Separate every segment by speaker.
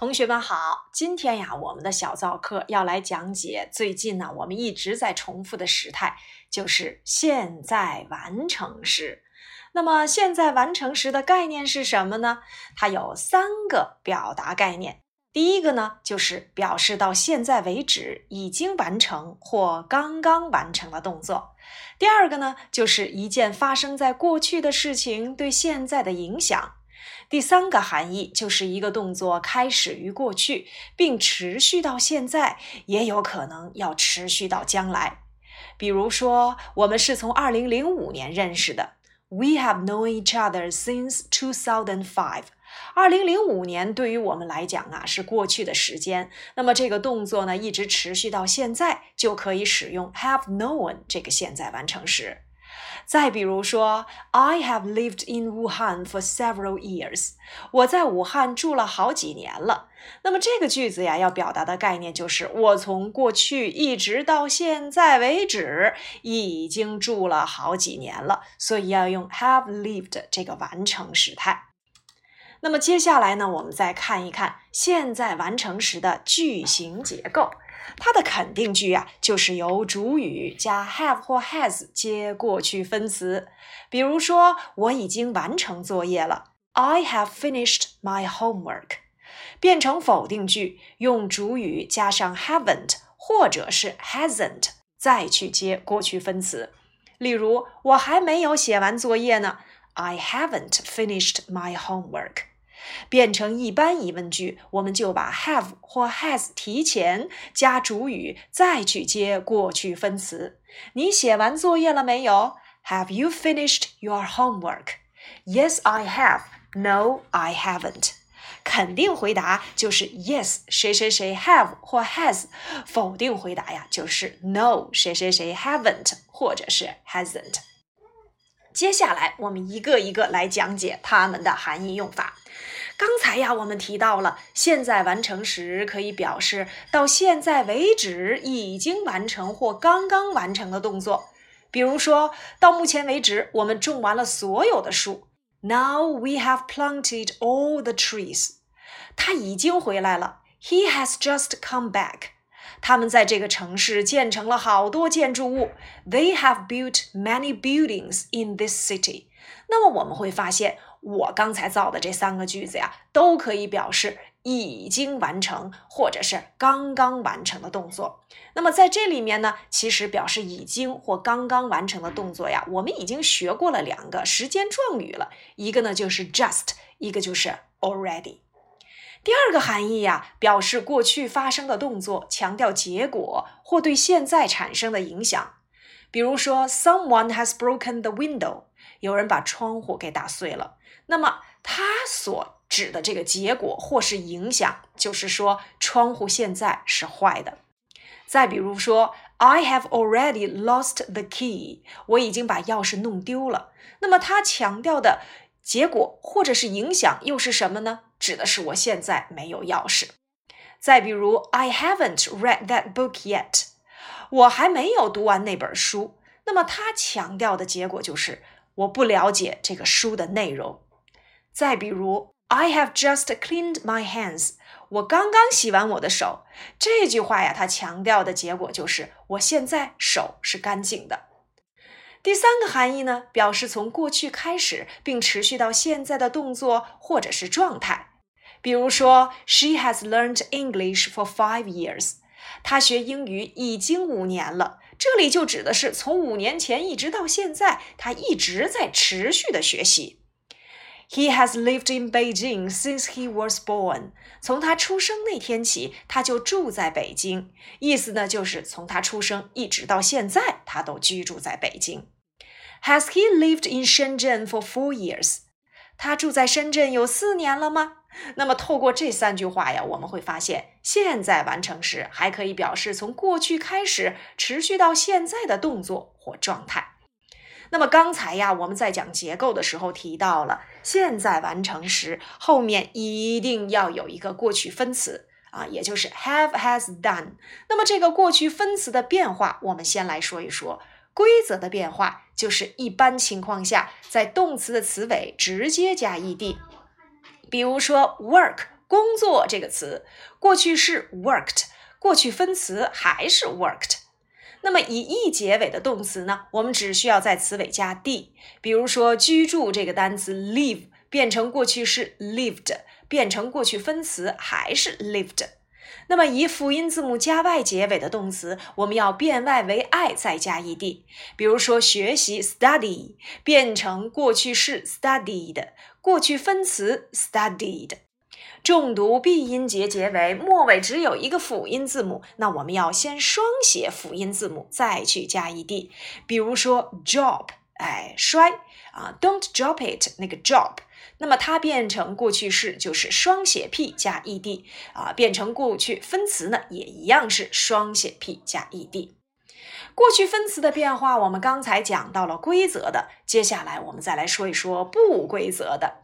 Speaker 1: 同学们好，今天呀，我们的小造课要来讲解最近呢，我们一直在重复的时态，就是现在完成时。那么，现在完成时的概念是什么呢？它有三个表达概念。第一个呢，就是表示到现在为止已经完成或刚刚完成的动作。第二个呢，就是一件发生在过去的事情对现在的影响。第三个含义就是一个动作开始于过去，并持续到现在，也有可能要持续到将来。比如说，我们是从二零零五年认识的，We have known each other since two thousand five。二零零五年对于我们来讲啊是过去的时间，那么这个动作呢一直持续到现在，就可以使用 have known 这个现在完成时。再比如说，I have lived in Wuhan for several years。我在武汉住了好几年了。那么这个句子呀，要表达的概念就是我从过去一直到现在为止已经住了好几年了，所以要用 have lived 这个完成时态。那么接下来呢，我们再看一看现在完成时的句型结构。它的肯定句啊，就是由主语加 have 或 has 接过去分词。比如说，我已经完成作业了，I have finished my homework。变成否定句，用主语加上 haven't 或者是 hasn't 再去接过去分词。例如，我还没有写完作业呢，I haven't finished my homework。变成一般疑问句，我们就把 have 或 has 提前加主语，再去接过去分词。你写完作业了没有？Have you finished your homework? Yes, I have. No, I haven't. 肯定回答就是 yes，谁谁谁 have 或 has。否定回答呀，就是 no，谁谁谁 haven't 或者是 hasn't。接下来我们一个一个来讲解它们的含义用法。刚才呀，我们提到了现在完成时可以表示到现在为止已经完成或刚刚完成的动作。比如说到目前为止，我们种完了所有的树。Now we have planted all the trees。他已经回来了。He has just come back。他们在这个城市建成了好多建筑物。They have built many buildings in this city。那么我们会发现。我刚才造的这三个句子呀，都可以表示已经完成或者是刚刚完成的动作。那么在这里面呢，其实表示已经或刚刚完成的动作呀，我们已经学过了两个时间状语了，一个呢就是 just，一个就是 already。第二个含义呀，表示过去发生的动作，强调结果或对现在产生的影响。比如说，Someone has broken the window，有人把窗户给打碎了。那么，它所指的这个结果或是影响，就是说窗户现在是坏的。再比如说，I have already lost the key，我已经把钥匙弄丢了。那么，它强调的结果或者是影响又是什么呢？指的是我现在没有钥匙。再比如，I haven't read that book yet，我还没有读完那本书。那么，它强调的结果就是我不了解这个书的内容。再比如，I have just cleaned my hands。我刚刚洗完我的手。这句话呀，它强调的结果就是我现在手是干净的。第三个含义呢，表示从过去开始并持续到现在的动作或者是状态。比如说，She has learned English for five years。她学英语已经五年了。这里就指的是从五年前一直到现在，他一直在持续的学习。He has lived in Beijing since he was born。从他出生那天起，他就住在北京。意思呢，就是从他出生一直到现在，他都居住在北京。Has he lived in Shenzhen for four years？他住在深圳有四年了吗？那么透过这三句话呀，我们会发现，现在完成时还可以表示从过去开始持续到现在的动作或状态。那么刚才呀，我们在讲结构的时候提到了，现在完成时后面一定要有一个过去分词啊，也就是 have has done。那么这个过去分词的变化，我们先来说一说规则的变化，就是一般情况下在动词的词尾直接加 ed。比如说 work 工作这个词，过去式 worked，过去分词还是 worked。那么以 e 结尾的动词呢，我们只需要在词尾加 d。比如说居住这个单词 live 变成过去式 lived，变成过去分词还是 lived。那么以辅音字母加 y 结尾的动词，我们要变 y 为 i 再加 ed。比如说学习 study 变成过去式 studied，过去分词 studied。重读闭音节结尾，末尾只有一个辅音字母，那我们要先双写辅音字母，再去加 ed。比如说 drop，哎，摔啊，don't drop it，那个 drop，那么它变成过去式就是双写 p 加 ed 啊，变成过去分词呢也一样是双写 p 加 ed。过去分词的变化，我们刚才讲到了规则的，接下来我们再来说一说不规则的。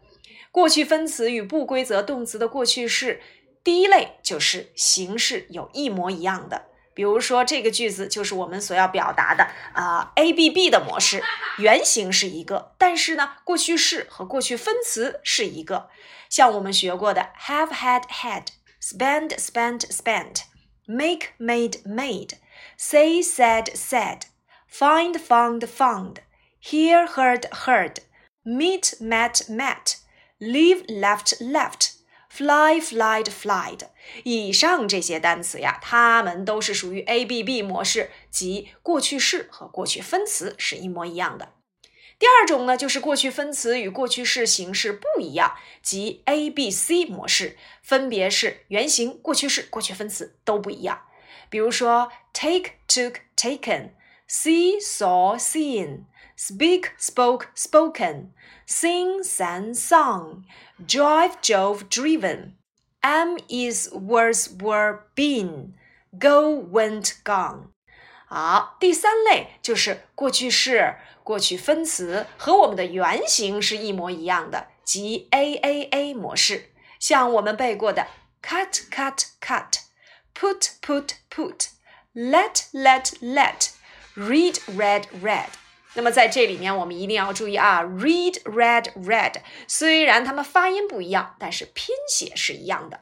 Speaker 1: 过去分词与不规则动词的过去式，第一类就是形式有一模一样的，比如说这个句子就是我们所要表达的啊，A B B 的模式，原型是一个，但是呢，过去式和过去分词是一个，像我们学过的 have had had，spend spent spent，make made made，say said said，find found found，hear heard heard，meet met met。Leave, left, left, fly, flied, flied。以上这些单词呀，它们都是属于 A B B 模式，即过去式和过去分词是一模一样的。第二种呢，就是过去分词与过去式形式不一样，即 A B C 模式，分别是原形、过去式、过去分词都不一样。比如说，take, took, taken, see, saw, seen。speak, spoke, spoken, sing, sang, sung, drive, drove, driven, am, is, was, were, been, go, went, gone。好，第三类就是过去式、过去分词和我们的原型是一模一样的，即 A A A 模式。像我们背过的 cut cut cut, put put put, let let let, read read read。 那么在这里面，我们一定要注意啊，read, read, read。虽然它们发音不一样，但是拼写是一样的。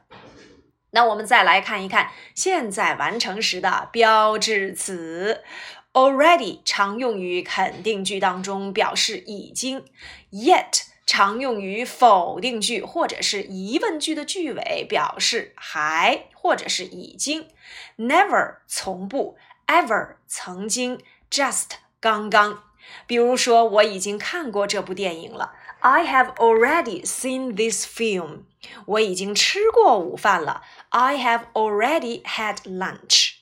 Speaker 1: 那我们再来看一看现在完成时的标志词，already 常用于肯定句当中，表示已经；yet 常用于否定句或者是疑问句的句尾，表示还或者是已经；never 从不；ever 曾经；just 刚刚。比如说，我已经看过这部电影了。I have already seen this film。我已经吃过午饭了。I have already had lunch。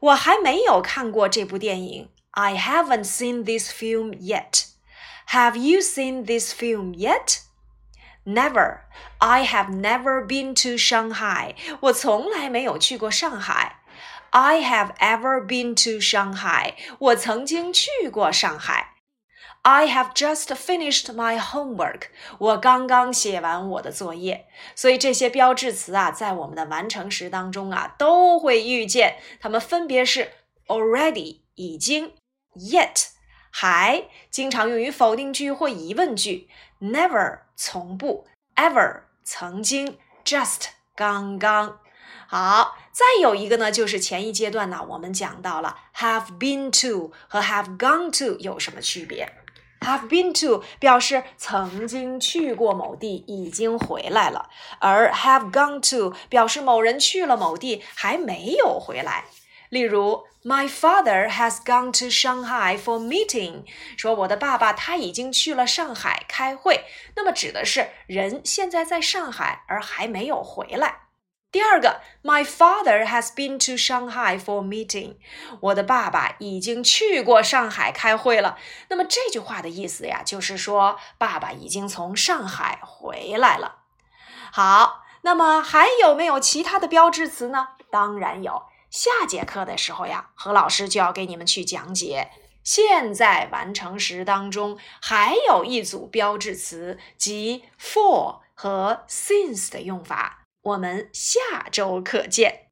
Speaker 1: 我还没有看过这部电影。I haven't seen this film yet。Have you seen this film yet? Never. I have never been to Shanghai. 我从来没有去过上海。 I have ever been to Shanghai. 我曾经去过上海。I have just finished my homework. 我刚刚写完我的作业。所以这些标志词啊，在我们的完成时当中啊，都会遇见。它们分别是 already 已经，yet 还，经常用于否定句或疑问句；never 从不，ever 曾经；just 刚刚。 好，再有一个呢，就是前一阶段呢，我们讲到了 have been to 和 have gone to 有什么区别？have been to 表示曾经去过某地，已经回来了；而 have gone to 表示某人去了某地，还没有回来。例如，My father has gone to Shanghai for meeting，说我的爸爸他已经去了上海开会，那么指的是人现在在上海，而还没有回来。第二个，My father has been to Shanghai for meeting。我的爸爸已经去过上海开会了。那么这句话的意思呀，就是说爸爸已经从上海回来了。好，那么还有没有其他的标志词呢？当然有。下节课的时候呀，何老师就要给你们去讲解现在完成时当中还有一组标志词，即 for 和 since 的用法。我们下周课见。